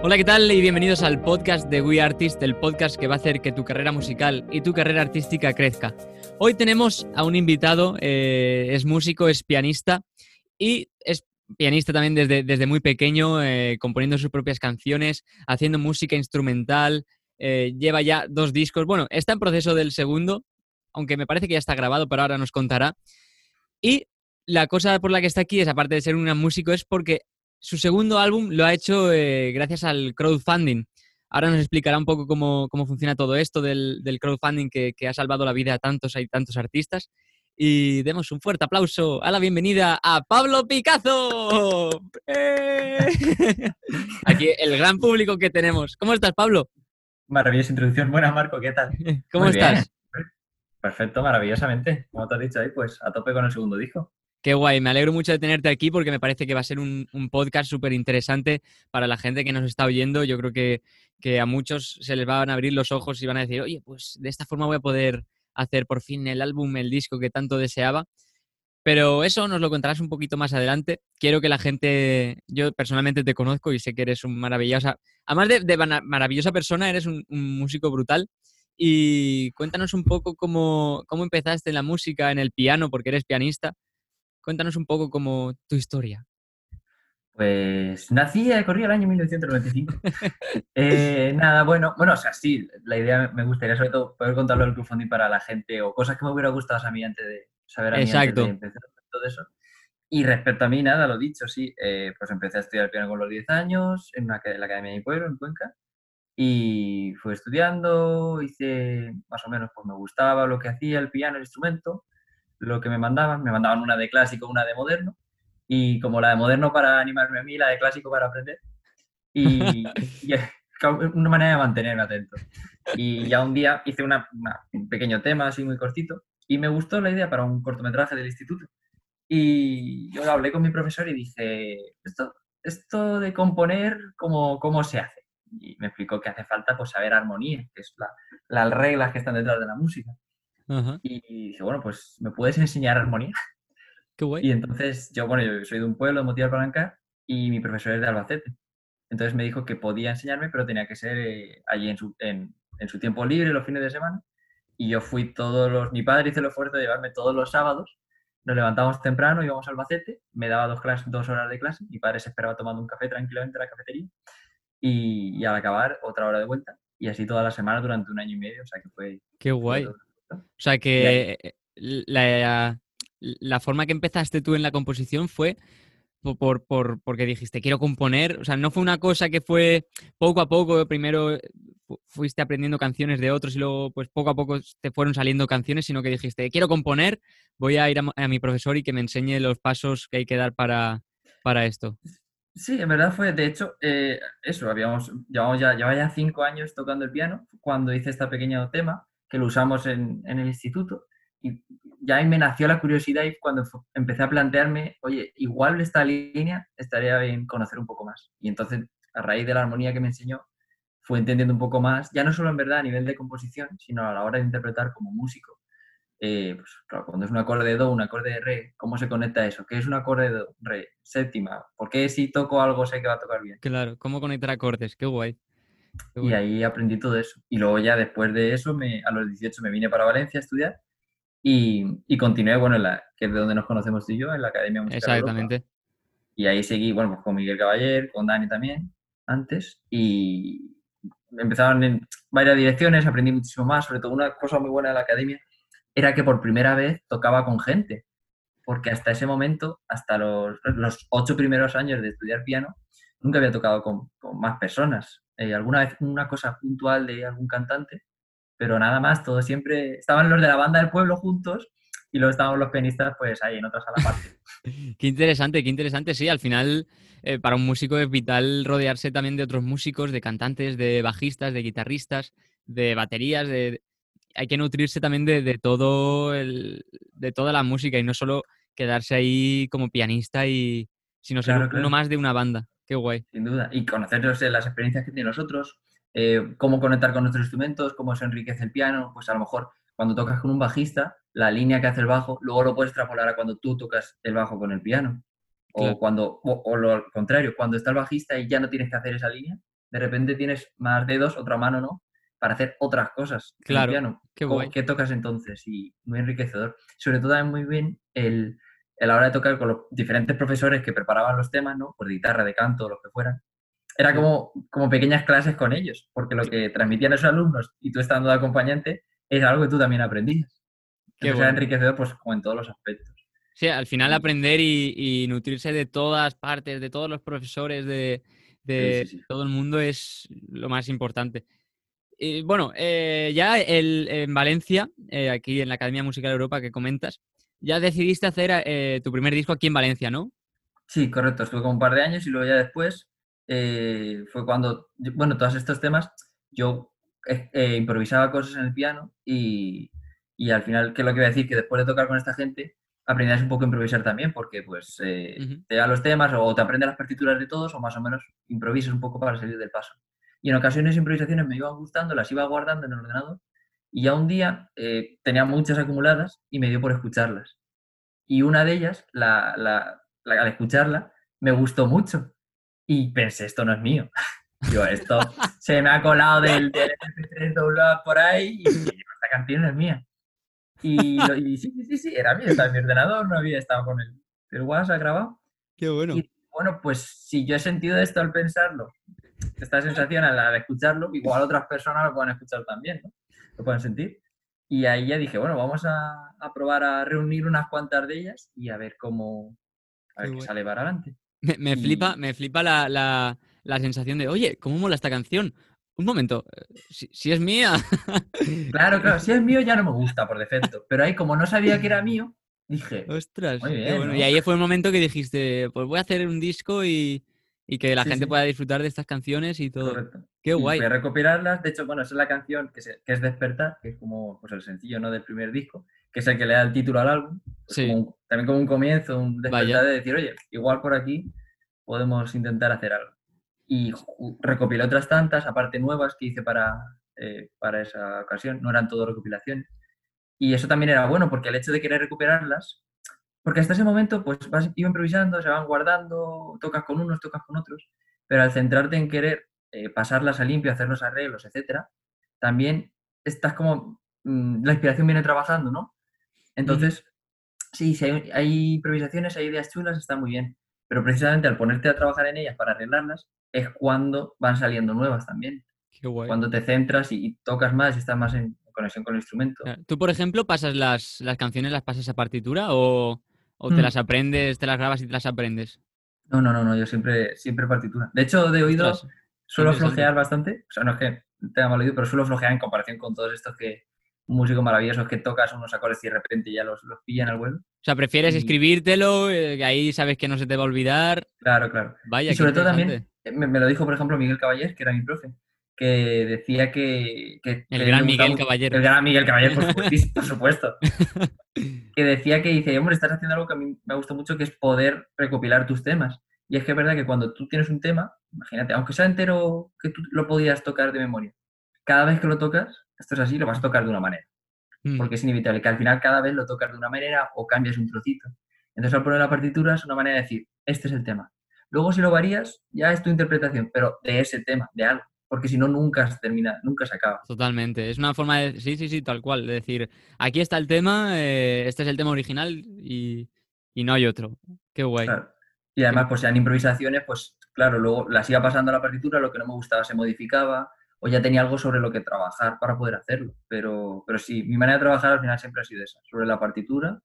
Hola, ¿qué tal? Y bienvenidos al podcast de We Artist, el podcast que va a hacer que tu carrera musical y tu carrera artística crezca. Hoy tenemos a un invitado, eh, es músico, es pianista y es pianista también desde, desde muy pequeño, eh, componiendo sus propias canciones, haciendo música instrumental, eh, lleva ya dos discos, bueno, está en proceso del segundo, aunque me parece que ya está grabado, pero ahora nos contará. Y la cosa por la que está aquí es, aparte de ser un músico, es porque su segundo álbum lo ha hecho eh, gracias al crowdfunding. Ahora nos explicará un poco cómo, funciona todo esto del, crowdfunding que, ha salvado la vida a tantos y tantos artistas. Y demos un fuerte aplauso a la bienvenida a Pablo Picazo. ¡Eh! Aquí el gran público que tenemos. ¿Cómo estás, Pablo? Maravillosa introducción. Buenas, Marco, ¿qué tal? ¿Cómo estás? Perfecto, maravillosamente. Como te has dicho ahí, pues a tope con el segundo disco. Qué guay, me alegro mucho de tenerte aquí porque me parece que va a ser un, podcast súper interesante para la gente que nos está oyendo. Yo creo que, que, a muchos se les van a abrir los ojos y van a decir, oye, pues de esta forma voy a poder hacer por fin el álbum, el disco que tanto deseaba. Pero eso nos lo contarás un poquito más adelante. Quiero que la gente, yo personalmente te conozco y sé que eres un maravillosa, además de, maravillosa persona, eres un, un, músico brutal. Y cuéntanos un poco cómo, cómo empezaste en la música, en el piano, porque eres pianista Cuéntanos un poco como tu historia. Pues nací, eh, corría el año 1995. eh, nada, bueno, bueno, o sea, sí, la idea me gustaría sobre todo poder contarlo del crowdfunding para la gente o cosas que me hubiera gustado a mí antes de saber a mí Exacto. antes de empezar todo eso. Y respecto a mí, nada, lo dicho, sí, eh, pues empecé a estudiar piano con los 10 años en, una, en la Academia de mi pueblo, en Cuenca, y fui estudiando, hice más o menos, pues me gustaba lo que hacía el piano, el instrumento, lo que me mandaban. Me mandaban una de clásico, una de moderno. Y como la de moderno para animarme a mí, la de clásico para aprender. Y, una manera de mantenerme atento. Y ya un día hice una, un pequeño tema así muy cortito y me gustó la idea para un cortometraje del instituto. Y yo hablé con mi profesor y dije, esto, esto de componer, ¿cómo, ¿cómo se hace? Y me explicó que hace falta pues, saber armonía, que es la, las reglas que están detrás de la música. Y dije, bueno, pues ¿me puedes enseñar armonía? Qué guay. Y entonces yo, bueno, yo soy de un pueblo, de Motivar Palanca, y mi profesor es de Albacete. Entonces me dijo que podía enseñarme, pero tenía que ser eh, allí en su, en, en su tiempo libre, los fines de semana. Y yo fui todos los... Mi padre hizo el esfuerzo de llevarme todos los sábados. Nos levantamos temprano, íbamos a Albacete, me daba dos, clases, dos horas de clase, mi padre se esperaba tomando un café tranquilamente en la cafetería y, al acabar otra hora de vuelta. Y así toda la semana durante un año y medio, o sea que fue... Qué guay. O sea que eh, la, la, forma que empezaste tú en la composición fue por, por, porque dijiste, quiero componer. O sea, no fue una cosa que fue poco a poco, primero eh, fuiste aprendiendo canciones de otros y luego pues poco a poco te fueron saliendo canciones, sino que dijiste, quiero componer, voy a ir a, mi profesor y que me enseñe los pasos que hay que dar para, para esto. Sí, en verdad fue, de hecho, eh, eso, habíamos, llevamos ya, llevaba ya cinco años tocando el piano cuando hice este pequeño tema que lo usamos en, en, el instituto. Y ya me nació la curiosidad y cuando empecé a plantearme, oye, igual esta línea estaría bien conocer un poco más. Y entonces, a raíz de la armonía que me enseñó, fue entendiendo un poco más, ya no solo en verdad a nivel de composición, sino a la hora de interpretar como músico. Eh, pues claro, cuando es un acorde de do, un acorde de re, ¿cómo se conecta eso? ¿Qué es un acorde de do, re, séptima? ¿Por qué si toco algo sé que va a tocar bien? Claro, ¿cómo conectar acordes? Qué guay. Y ahí aprendí todo eso. Y luego ya después de eso, me, a los 18 me vine para Valencia a estudiar y, y continué, bueno, en la, que es de donde nos conocemos tú y yo, en la Academia Musical Exactamente. Y ahí seguí, bueno, pues con Miguel Caballer, con Dani también, antes, y empezaron en varias direcciones, aprendí muchísimo más, sobre todo una cosa muy buena de la Academia era que por primera vez tocaba con gente, porque hasta ese momento, hasta los, los ocho primeros años de estudiar piano, nunca había tocado con, con más personas. Eh, alguna vez una cosa puntual de algún cantante, pero nada más, todo siempre, estaban los de la banda del pueblo juntos y luego estábamos los pianistas pues ahí en otra sala aparte. qué interesante, qué interesante, sí, al final eh, para un músico es vital rodearse también de otros músicos, de cantantes, de bajistas, de guitarristas, de baterías, de... hay que nutrirse también de, todo el, de toda la música y no solo quedarse ahí como pianista y sino ser uno más de una banda. Qué guay. Sin duda. Y conocer las experiencias que tienen los otros, eh, cómo conectar con nuestros instrumentos, cómo se enriquece el piano. Pues a lo mejor cuando tocas con un bajista, la línea que hace el bajo, luego lo puedes extrapolar a cuando tú tocas el bajo con el piano. O, cuando, o, lo contrario, cuando está el bajista y ya no tienes que hacer esa línea, de repente tienes más dedos, otra mano, ¿no? Para hacer otras cosas en el Claro, piano. qué ¿Cómo- guay. ¿Qué tocas entonces? Y muy enriquecedor. Sobre todo también muy bien el, a la hora de tocar con los diferentes profesores que preparaban los temas, ¿no? Por guitarra, de canto, los que fueran. Era como, como pequeñas clases con ellos, porque lo que transmitían esos alumnos y tú estando de acompañante es algo que tú también aprendías. Era bueno. enriquecedor pues como en todos los aspectos. Sí, al final aprender y, y nutrirse de todas partes, de todos los profesores, de, de sí, sí. todo el mundo es lo más importante. Y bueno, eh, ya el- en Valencia, eh, aquí en la Academia Musical Europa que comentas, ya decidiste hacer eh, tu primer disco aquí en Valencia, ¿no? Sí, correcto. Estuve como un par de años y luego ya después eh, fue cuando, bueno, todos estos temas, yo eh, improvisaba cosas en el piano y, y al final, ¿qué es lo que voy a decir? Que después de tocar con esta gente, aprendías un poco a improvisar también, porque pues eh, te da los temas o te aprendes las partituras de todos o más o menos improvisas un poco para salir del paso. Y en ocasiones improvisaciones me iban gustando, las iba guardando en el ordenador y ya un día eh, tenía muchas acumuladas y me dio por escucharlas. Y una de ellas, la, la, la- al escucharla, me gustó mucho. Y pensé, esto no es mío. Yo, esto se me ha colado del, del MP3 download por ahí y esta canción no es mía. Y, lo- y sí, sí, sí, era mía, estaba en mi ordenador, no había estado con el, el WhatsApp grabado. Qué bueno. Y bueno, pues si yo he sentido esto al pensarlo, esta sensación al, al escucharlo, igual otras personas lo pueden escuchar también, ¿no? Lo pueden sentir. Y ahí ya dije, bueno, vamos a, a probar a reunir unas cuantas de ellas y a ver cómo a ver Qué qué guay. sale para adelante. Me, me flipa, me flipa la, la- la sensación de, oye, ¿cómo mola esta canción? Un momento, eh, si, si es mía. Claro, claro, si es mío ya no me gusta por defecto, pero ahí como no sabía que era mío, dije, Ostras, Muy qué bien, bueno. ¿no? Y ahí fue el momento que dijiste, pues voy a hacer un disco y, y que la Sí, gente sí. pueda disfrutar de estas canciones y todo. correcto. Qué guay. Fui a recopilarlas, de hecho, bueno, esa es la canción que, se- que es Despertar, que es como pues, el sencillo ¿no? del primer disco, que es el que le da el título al álbum. pues, Sí. como un- también como un comienzo, un despertar Vaya. de decir, oye, igual por aquí podemos intentar hacer algo. Y recopilé otras tantas, aparte nuevas que hice para, eh, para esa ocasión, no eran todo recopilaciones. Y eso también era bueno, porque el hecho de querer recuperarlas, porque hasta ese momento pues vas iba improvisando, se van guardando, tocas con unos, tocas con otros, pero al centrarte en querer eh, pasarlas a limpio, hacer los arreglos, etcétera, también estás como, mm, la inspiración viene trabajando, ¿no? Entonces, sí, si hay, hay improvisaciones, hay ideas chulas, está muy bien, pero precisamente al ponerte a trabajar en ellas para arreglarlas, es cuando van saliendo nuevas también, Qué guay. cuando te centras y, y tocas más y estás más en conexión con el instrumento. Claro. ¿Tú, por ejemplo, pasas las, las canciones, las pasas a partitura o, o te Mm. las aprendes, te las grabas y te las aprendes? No, no, no, no, yo siempre, siempre partitura. De hecho, de oído Ostras, suelo flojear bastante. O sea, no es que tenga mal oído, pero suelo flojear en comparación con todos estos que músicos maravillosos que tocas unos acordes y de repente ya los, los pillan al vuelo. O sea, prefieres Y- escribírtelo, eh, que ahí sabes que no se te va a olvidar. Claro, claro. Vaya, y sobre todo también, me, me lo dijo, por ejemplo, Miguel Caballés, que era mi profe, que decía que... que- El que gran Miguel Caballero. El gran Miguel Caballero, por supuestísimo, por supuesto. que decía que dice, hombre, estás haciendo algo que a mí me gusta mucho, que es poder recopilar tus temas. Y es que es verdad que cuando tú tienes un tema, imagínate, aunque sea entero que tú lo podías tocar de memoria, cada vez que lo tocas, esto es así, lo vas a tocar de una manera. Mm, Porque es inevitable que al final cada vez lo tocas de una manera o cambias un trocito. Entonces al poner la partitura es una manera de decir, este es el tema. Luego si lo varías, ya es tu interpretación, pero de ese tema, de algo. Porque si no, nunca se termina, nunca se acaba. Totalmente. Es una forma de. Sí, sí, sí, tal cual. De decir, aquí está el tema, eh, este es el tema original y, y no hay otro. Qué guay. Claro. Y además, pues sean improvisaciones, pues claro, luego las iba pasando a la partitura, lo que no me gustaba se modificaba, o ya tenía algo sobre lo que trabajar para poder hacerlo. Pero, pero sí, mi manera de trabajar al final siempre ha sido esa, sobre la partitura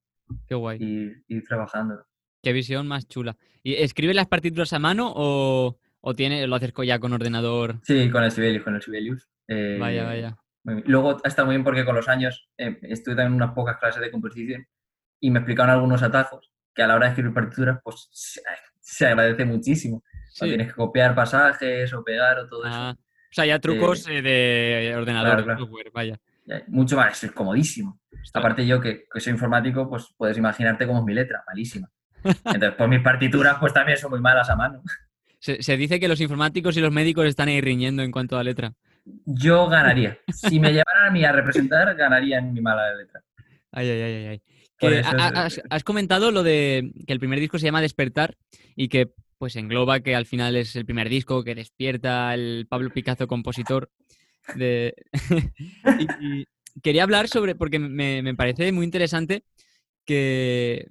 Qué guay. y ir trabajando. Qué visión más chula. ¿Y escribes las partituras a mano o, o tiene, lo haces ya con ordenador? Sí, con el Sibelius, con el Sibelius. Eh, Vaya, vaya. Luego está muy bien porque con los años eh, estuve también en unas pocas clases de composición y me explicaron algunos atajos que a la hora de escribir partituras, pues se, se agradece muchísimo. Sí. tienes que copiar pasajes o pegar o todo eso. Ah, o sea, ya trucos eh, de ordenador, claro, de claro. software, vaya. Ya, Mucho más, es comodísimo. Ostras. Aparte yo que, que soy informático, pues puedes imaginarte cómo es mi letra, malísima. Entonces, pues mis partituras pues también son muy malas a mano. Se, se dice que los informáticos y los médicos están ahí riñendo en cuanto a letra. Yo ganaría. Si me llevaran a mí a representar, ganaría en mi mala letra. Ay, ay, ay, ay, eso has, has comentado lo de que el primer disco se llama Despertar y que pues engloba que al final es el primer disco que despierta el Pablo Picasso compositor de... y, quería hablar sobre, porque me, parece muy interesante que,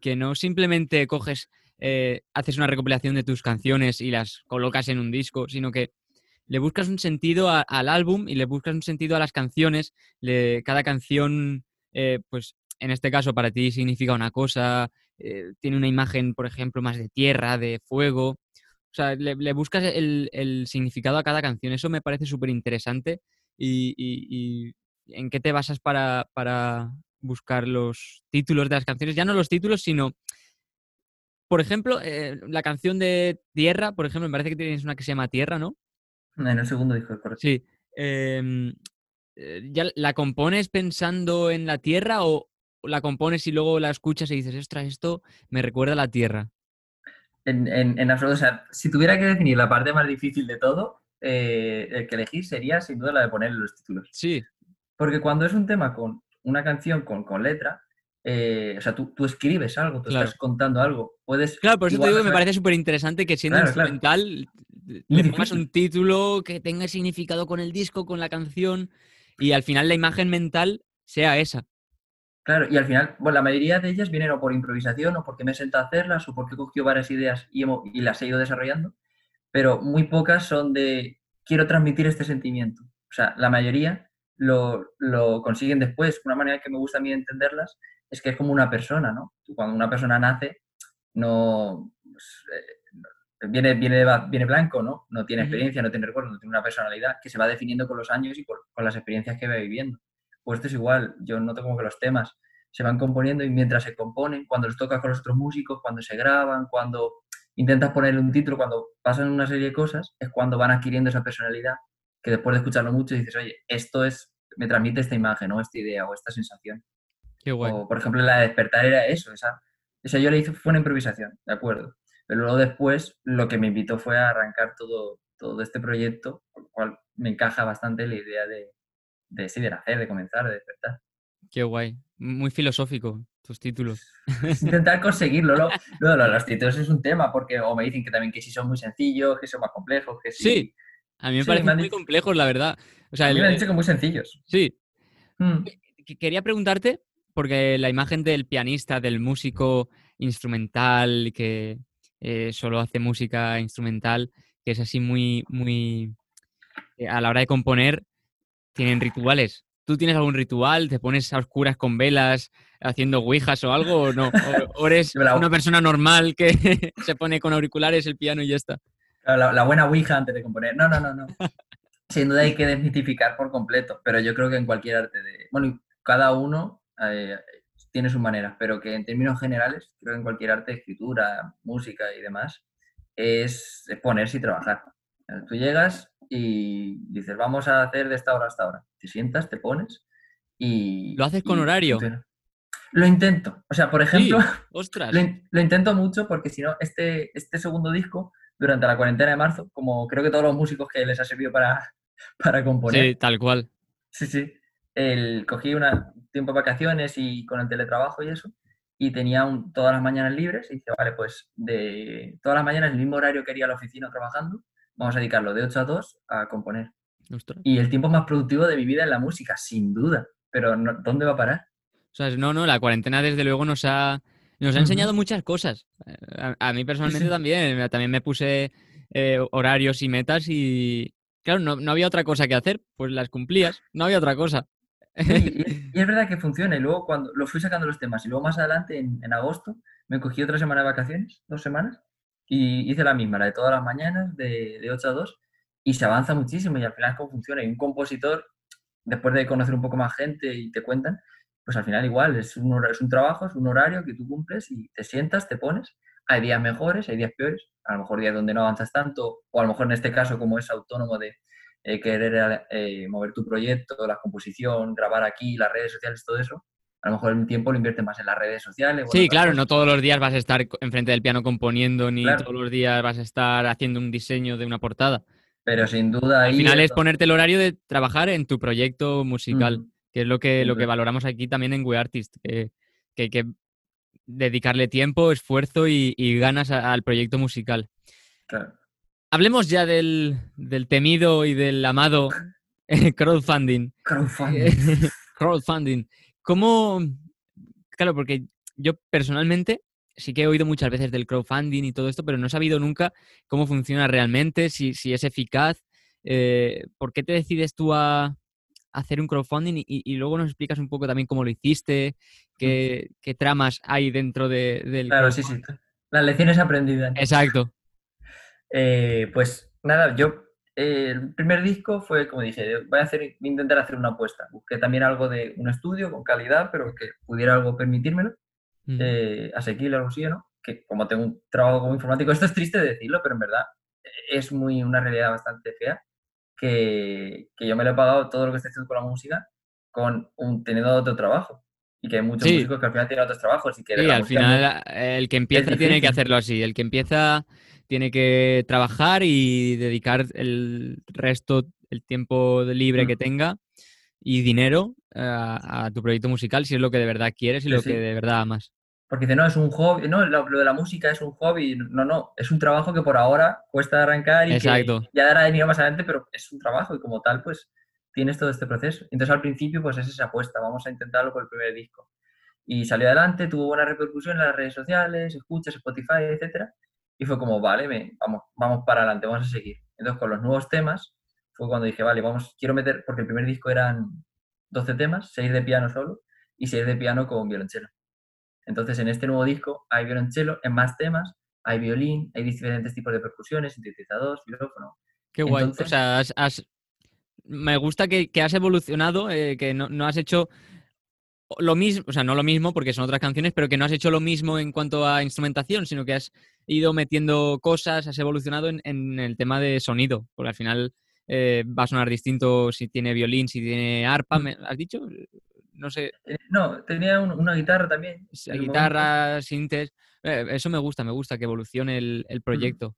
que no simplemente coges, eh, haces una recopilación de tus canciones y las colocas en un disco, sino que le buscas un sentido al álbum y le buscas un sentido a las canciones. cada canción, eh, pues en este caso para ti significa una cosa, eh, tiene una imagen, por ejemplo, más de tierra, de fuego. O sea, le, buscas el, significado a cada canción. Eso me parece súper interesante. Y, en qué te basas para, buscar los títulos de las canciones? Ya no los títulos, sino por ejemplo, eh, la canción de Tierra, por ejemplo, me parece que tienes una que se llama Tierra, ¿no? En el segundo disco, correcto. Sí. Em, eh, ¿Ya la compones pensando en la tierra o la compones y luego la escuchas y dices, ostras, esto me recuerda a la tierra? En, en, absoluto. O sea, si tuviera que definir la parte más difícil de todo, eh, el que elegir sería sin duda la de ponerle los títulos. Sí. Porque cuando es un tema con una canción con, con letra, eh, o sea, tú, tú, escribes algo, tú estás contando algo. Puedes. Claro, por eso te digo que me parece súper interesante que siendo instrumental le pongas un título que tenga significado con el disco, con la canción, y al final la imagen mental sea esa. Claro, y al final, bueno, la mayoría de ellas vienen o por improvisación, o porque me he sentado a hacerlas, o porque he cogido varias ideas y, y las he ido desarrollando, pero muy pocas son de quiero transmitir este sentimiento. O sea, la mayoría lo, lo, consiguen después. Una manera que me gusta a mí entenderlas es que es como una persona, ¿no? Cuando una persona nace, no, pues, eh, viene, viene, viene blanco, ¿no? No tiene experiencia, no tiene recuerdo, no tiene una personalidad que se va definiendo con los años y con las experiencias que va viviendo. Pues esto es igual, yo noto como que los temas se van componiendo y mientras se componen, cuando los tocas con los otros músicos, cuando se graban, cuando intentas ponerle un título, cuando pasan una serie de cosas, es cuando van adquiriendo esa personalidad que después de escucharlo mucho dices, oye, esto es, me transmite esta imagen o esta idea o esta sensación. Qué guay. O, por ejemplo, la de despertar era eso, esa, esa yo le hice, fue una improvisación, ¿de acuerdo? Pero luego después lo que me invitó fue a arrancar todo, todo este proyecto, con lo cual me encaja bastante la idea de, de, sí, de nacer, de comenzar, de despertar. Qué guay. Muy filosófico tus títulos. Intentar conseguirlo. Luego, los títulos es un tema, porque o me dicen que también que si son muy sencillos, que son más complejos, que sí. Sí, a mí me parecen muy complejos, la verdad. O sea, a mí me han dicho que muy sencillos. Sí. Mm. Quería preguntarte, porque la imagen del pianista, del músico instrumental, que eh, solo hace música instrumental, que es así muy, muy... Eh, a la hora de componer, tienen rituales. ¿Tú tienes algún ritual? ¿Te pones a oscuras con velas haciendo ouijas o algo o no? ¿O, eres una persona normal que se pone con auriculares el piano y ya está? La, buena ouija antes de componer. No, no, no, no. Sin duda hay que desmitificar por completo, pero yo creo que en cualquier arte de... Bueno, cada uno eh, tiene sus maneras, pero que en términos generales, creo que en cualquier arte, escritura, música y demás, es, ponerse y trabajar. Tú llegas y dices, vamos a hacer de esta hora hasta ahora. Te sientas, te pones y... ¿Lo haces con horario? Lo intento. O sea, por ejemplo, ostras. Lo, intento mucho porque si no, este, este segundo disco, durante la cuarentena de marzo, como creo que todos los músicos que les ha servido para, para componer. Sí, tal cual. Sí, sí. El, cogí un tiempo de vacaciones y con el teletrabajo y eso, y tenía un, todas las mañanas libres y dije, vale, pues de todas las mañanas el mismo horario que haría la oficina trabajando, vamos a dedicarlo de 8 a 2 a componer. Y el tiempo más productivo de mi vida es la música, sin duda. Pero ¿dónde va a parar? O sea, no, no, la cuarentena desde luego nos ha, nos ha enseñado muchas cosas. A, mí personalmente también. También me puse eh, horarios y metas y, claro, no, no, había otra cosa que hacer, pues las cumplías, no había otra cosa. y, es verdad que funciona. Y luego cuando lo fui sacando los temas y luego más adelante, en, en agosto, me cogí otra semana de vacaciones, dos semanas, y hice la misma, la de todas las mañanas, de, de 8 a 2, y se avanza muchísimo y al final cómo funciona. Y un compositor, después de conocer un poco más gente y te cuentan, pues al final igual, es un, es un trabajo, es un horario que tú cumples y te sientas, te pones. Hay días mejores, hay días peores, a lo mejor días donde no avanzas tanto, o a lo mejor en este caso como es autónomo de eh, querer eh, mover tu proyecto, la composición, grabar aquí, las redes sociales, todo eso, a lo mejor el tiempo lo invierte más en las redes sociales. Sí, claro, no todos los días vas a estar enfrente del piano componiendo, ni todos los días vas a estar haciendo un diseño de una portada. Pero sin duda Al final es ponerte el horario de trabajar en tu proyecto musical, que es lo que, lo que valoramos aquí también en We Artist, que, que, dedicarle tiempo, esfuerzo y, ganas al proyecto musical. Claro. Hablemos ya del, temido y del amado crowdfunding. Crowdfunding. crowdfunding. ¿Cómo? Claro, porque yo personalmente sí que he oído muchas veces del crowdfunding y todo esto, pero no he sabido nunca cómo funciona realmente, si, es eficaz. Eh, ¿Por qué te decides tú a, hacer un crowdfunding y, luego nos explicas un poco también cómo lo hiciste, qué, tramas hay dentro de, del... Claro, sí, sí. Las lecciones aprendidas. Exacto. Eh, pues nada, yo el primer disco fue, como dije, voy a, hacer, intentar hacer una apuesta. Busqué también algo de un estudio con calidad, pero que pudiera algo permitírmelo, eh, asequible, algo así, ¿no? Que como tengo un trabajo como informático, esto es triste decirlo, pero en verdad es muy una realidad bastante fea que, yo me lo he pagado todo lo que estoy haciendo con la música con un, teniendo otro trabajo. Y que hay muchos músicos que al final tienen otros trabajos. Y que sí, al final el que empieza tiene que hacerlo así. El que empieza tiene que trabajar y dedicar el resto, el tiempo libre que tenga y dinero a, tu proyecto musical si es lo que de verdad quieres y lo que de verdad amas. Porque dice, no, es un hobby, no, lo, de la música es un hobby, no, no, es un trabajo que por ahora cuesta arrancar y que ya dará dinero más adelante, pero es un trabajo y como tal, pues tienes todo este proceso. Entonces al principio, pues es esa apuesta, vamos a intentarlo con el primer disco. Y salió adelante, tuvo buena repercusión en las redes sociales, escuchas, Spotify, etcétera, y fue como, vale, vamos, vamos para adelante, vamos a seguir. Entonces con los nuevos temas fue cuando dije, vale, vamos, quiero meter, porque el primer disco eran 12 temas, 6 de piano solo y 6 de piano con violonchelo. Entonces, en este nuevo disco hay violonchelo en más temas, hay violín, hay diferentes tipos de percusiones, sintetizadores, micrófono. Qué guay. o sea, me gusta que, has evolucionado, eh, que no, has hecho lo mismo, o sea, no lo mismo porque son otras canciones, pero que no has hecho lo mismo en cuanto a instrumentación, sino que has ido metiendo cosas, has evolucionado en, el tema de sonido, porque al final eh, va a sonar distinto si tiene violín, si tiene arpa, mm. ¿has dicho? no sé. Eh, no, tenía una guitarra también. Guitarra, sintes. Eh, eso me gusta, me gusta que evolucione el, proyecto.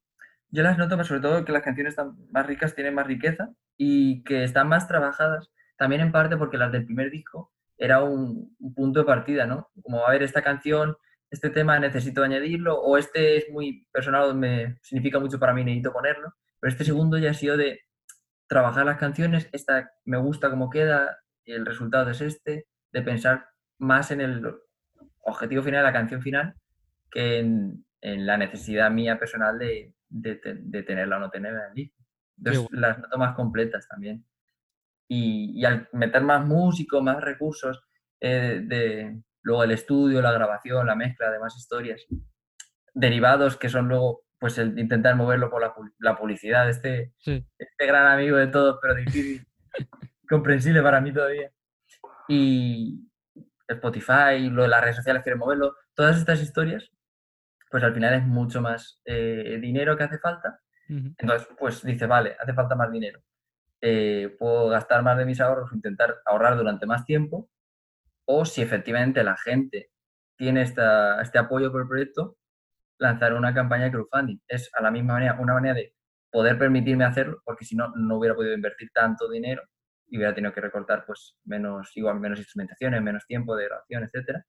Yo las noto, sobre todo, que las canciones más ricas tienen más riqueza y que están más trabajadas. También en parte porque las del primer disco era un, punto de partida, ¿no? Como, a ver, esta canción, este tema necesito añadirlo, o este es muy personal, me significa mucho para mí, necesito ponerlo. Pero este segundo ya ha sido de trabajar las canciones, esta me gusta cómo queda, el resultado es este, de pensar más en el objetivo final, la canción final, que en, la necesidad mía personal de, tenerla o no tenerla en el disco. Entonces las noto más completas también. Y, al meter más músicos, más recursos, eh, de, luego el estudio, la grabación, la mezcla de más historias, derivados que son luego pues el intentar moverlo por la, publicidad, este, este gran amigo de todos, pero difícil, comprensible para mí todavía y Spotify, lo de las redes sociales quieren moverlo, todas estas historias, pues al final es mucho más eh, dinero que hace falta. Entonces, pues dice, vale, hace falta más dinero. Eh, puedo gastar más de mis ahorros, intentar ahorrar durante más tiempo, o si efectivamente la gente tiene esta, este apoyo por el proyecto, lanzar una campaña de crowdfunding. Es a la misma manera, una manera de poder permitirme hacerlo, porque si no, no hubiera podido invertir tanto dinero y hubiera tenido que recortar pues menos, igual menos instrumentaciones, menos tiempo de grabación, etcétera.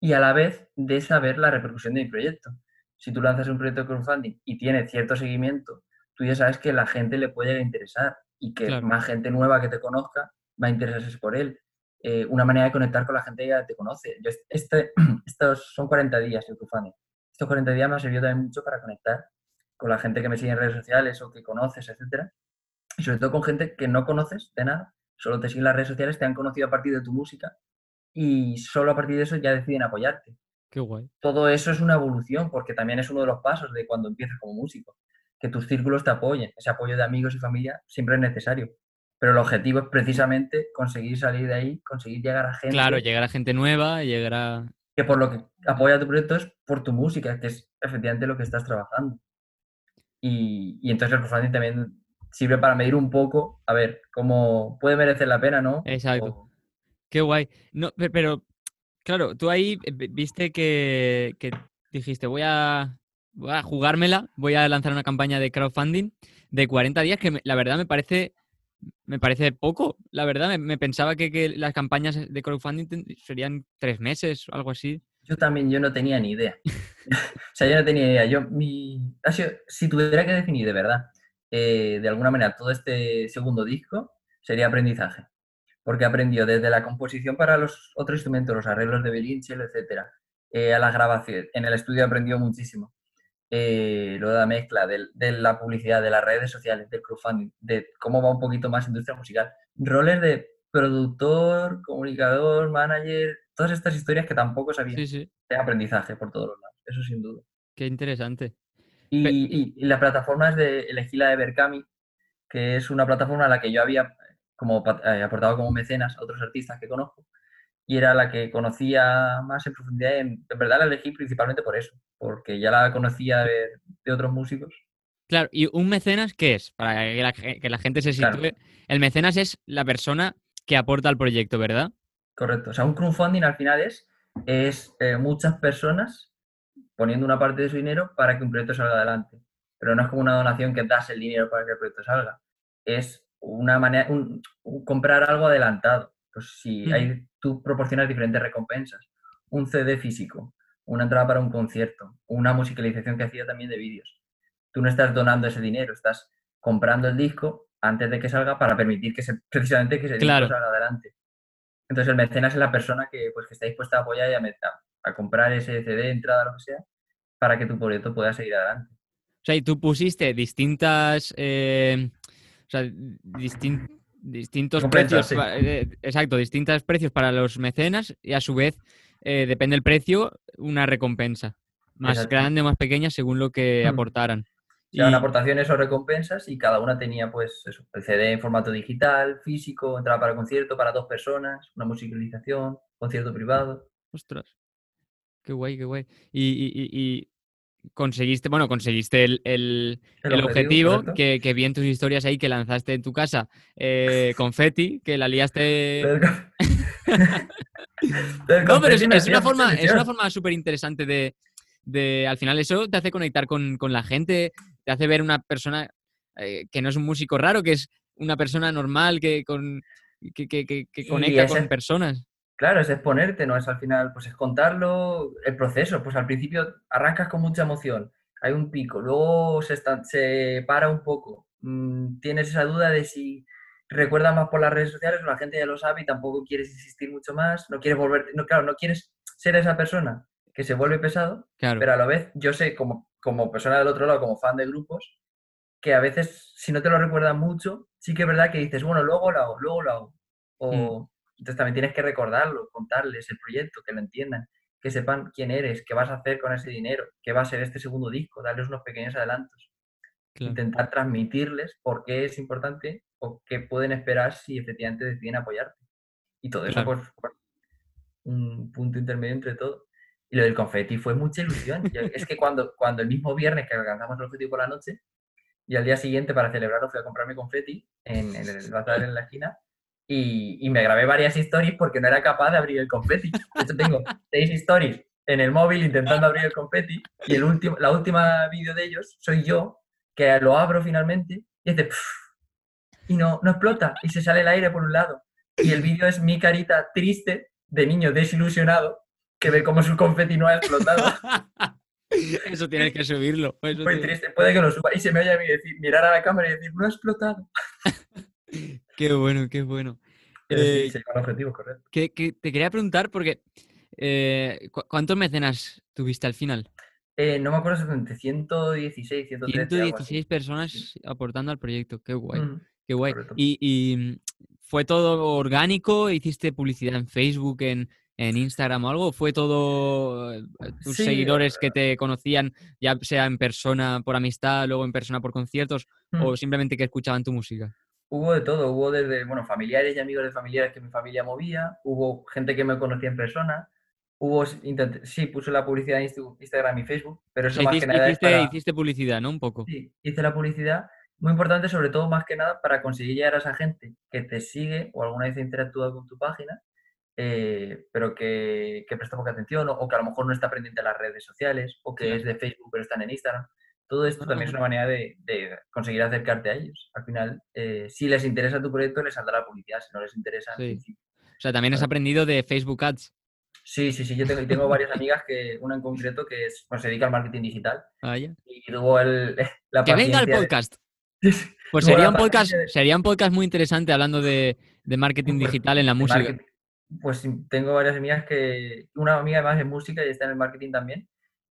Y a la vez de saber la repercusión de mi proyecto. Si tú lanzas un proyecto de crowdfunding y tiene cierto seguimiento, tú ya sabes que la gente le puede interesar y que más gente nueva que te conozca va a interesarse por él. Eh, una manera de conectar con la gente que ya te conoce. Yo este, estos son 40 días de crowdfunding. Estos 40 días me ha servido también mucho para conectar con la gente que me sigue en redes sociales o que conoces, etcétera, y sobre todo con gente que no conoces de nada, solo te siguen las redes sociales, te han conocido a partir de tu música y solo a partir de eso ya deciden apoyarte. Qué guay. Todo eso es una evolución porque también es uno de los pasos de cuando empiezas como músico, que tus círculos te apoyen, ese apoyo de amigos y familia siempre es necesario. Pero el objetivo es precisamente conseguir salir de ahí, conseguir llegar a gente. Claro, llegar a gente nueva, llegar a. Que por lo que apoya tu proyecto es por tu música, que es efectivamente lo que estás trabajando. Y, y entonces el crowdfunding también sirve para medir un poco, a ver, cómo puede merecer la pena, ¿no? Exacto. Qué guay. No, pero, claro, tú ahí viste que, dijiste, voy a, a, jugármela, voy a lanzar una campaña de crowdfunding de 40 días, que la verdad me parece, me parece poco. La verdad, me, pensaba que, las campañas de crowdfunding serían tres meses o algo así. Yo también, yo no tenía ni idea. o sea, yo no tenía idea. Yo, mi... si tuviera que definir de verdad, eh, de alguna manera, todo este segundo disco, sería aprendizaje. Porque aprendió desde la composición para los otros instrumentos, los arreglos de Belinchel, etc. Eh, a la grabación. En el estudio aprendió muchísimo. Eh, lo de la mezcla, de, de, la publicidad, de las redes sociales, del crowdfunding, de cómo va un poquito más industria musical. Roles de productor, comunicador, manager, todas estas historias que tampoco sabía. Sí, sí. De aprendizaje por todos los lados, eso sin duda. Qué interesante. Y, y, la plataforma es de elegí la de Berkami, que es una plataforma a la que yo había como eh, aportado como mecenas a otros artistas que conozco y era la que conocía más en profundidad. En, verdad la elegí principalmente por eso, porque ya la conocía de, otros músicos. Claro, ¿y un mecenas qué es? Para que la, gente se sitúe. El mecenas es la persona que aporta al proyecto, ¿verdad? Correcto. O sea, un crowdfunding al final es, es eh, muchas personas poniendo una parte de su dinero para que un proyecto salga adelante. Pero no es como una donación que das el dinero para que el proyecto salga. Es una manera, comprar algo adelantado. Pues si hay, tú proporcionas diferentes recompensas. Un CD físico, una entrada para un concierto, una musicalización que hacía también de vídeos. Tú no estás donando ese dinero, estás comprando el disco antes de que salga para permitir que se, precisamente que ese disco salga adelante. Entonces el mecenas es la persona que, pues, que está dispuesta a apoyar y a, a comprar ese CD, entrada, lo que sea, para que tu proyecto pueda seguir adelante. O sea, y tú pusiste distintas, eh, o sea, distintos precios, eh, exacto, distintos precios para los mecenas y a su vez, eh, depende del precio, una recompensa. Más grande o más pequeña según lo que hmm. aportaran. Eran aportaciones o recompensas y cada una tenía pues eso, el CD en formato digital, físico, entrada para concierto para dos personas, una musicalización, concierto privado. Ostras, qué guay, qué guay. y, conseguiste, bueno, conseguiste el, el, objetivo, que, que, vi en tus historias ahí que lanzaste en tu casa eh, confeti, que la liaste. no, pero es, una forma, es una forma súper interesante de, de, al final eso te hace conectar con, con la gente, te hace ver una persona eh, que no es un músico raro, que es una persona normal, que, con, que, que, que conecta con personas. Claro, es exponerte, ¿no? Es al final, pues es contarlo, el proceso. Pues al principio arrancas con mucha emoción, hay un pico, luego se, se para un poco, mm, tienes esa duda de si recuerdas más por las redes sociales, la gente ya lo sabe y tampoco quieres insistir mucho más, no quieres volverte, no, claro, no quieres ser esa persona que se vuelve pesado, pero a la vez yo sé como, como persona del otro lado, como fan de grupos, que a veces si no te lo recuerdan mucho, sí que es verdad que dices, bueno, luego lo hago, luego lo hago. O, mm. Entonces también tienes que recordarlo, contarles el proyecto, que lo entiendan, que sepan quién eres, qué vas a hacer con ese dinero, qué va a ser este segundo disco, darles unos pequeños adelantos. Intentar transmitirles por qué es importante o qué pueden esperar si efectivamente deciden apoyarte. Y todo eso, por pues, un punto intermedio entre todo. Y lo del confeti fue mucha ilusión. es que cuando, cuando el mismo viernes que alcanzamos el objetivo por la noche, y al día siguiente para celebrarlo fui a comprarme confeti en, en el bazar en la esquina, y, me grabé varias stories porque no era capaz de abrir el confeti. Hecho, tengo seis stories en el móvil intentando abrir el confeti y el último, la última vídeo de ellos soy yo que lo abro finalmente y hace y no, no explota y se sale el aire por un lado. Y el vídeo es mi carita triste de niño desilusionado que ve cómo su confeti no ha explotado. Eso tienes que subirlo. Muy triste, puede que lo suba y se me oye a mí decir, mirar a la cámara y decir, no ha explotado. Qué bueno, qué bueno. Eh, sí, el objetivo, correcto. Que, te quería preguntar porque eh, ¿cuántos mecenas tuviste al final? Eh, no me acuerdo exactamente, 116, 113. 116 personas aportando al proyecto, qué guay. Mm, qué guay. Y, mm, fue todo orgánico? ¿Hiciste publicidad en Facebook, en, Instagram o algo? ¿Fue todo tus seguidores que te conocían, ya sea en persona por amistad, luego en persona por conciertos, o simplemente que escuchaban tu música? Hubo de todo, hubo desde, bueno, familiares y amigos de familiares que mi familia movía, hubo gente que me conocía en persona, hubo, sí, puse la publicidad en Instagram y Facebook, pero eso más que nada hiciste, hiciste publicidad, ¿no? Un poco. Sí, hice la publicidad, muy importante sobre todo más que nada para conseguir llegar a esa gente que te sigue o alguna vez interactúa con tu página, eh, pero que, que, presta poca atención o, que a lo mejor no está pendiente de las redes sociales o que es de Facebook pero están en Instagram. Todo esto también es una manera de, conseguir acercarte a ellos. Al final, eh, si les interesa tu proyecto, les saldrá la publicidad. Si no les interesa, sí. O sea, también has aprendido de Facebook Ads. Sí, sí, sí, yo tengo, tengo varias amigas, que una en concreto que es, pues, se dedica al marketing digital. Ah, ya. Y tuvo el, la Que venga el de- podcast. Pues sería un podcast, de- sería un podcast muy interesante hablando de, de marketing Pues, digital en la música. marketing. Pues tengo varias amigas que, una amiga además en música y está en el marketing también.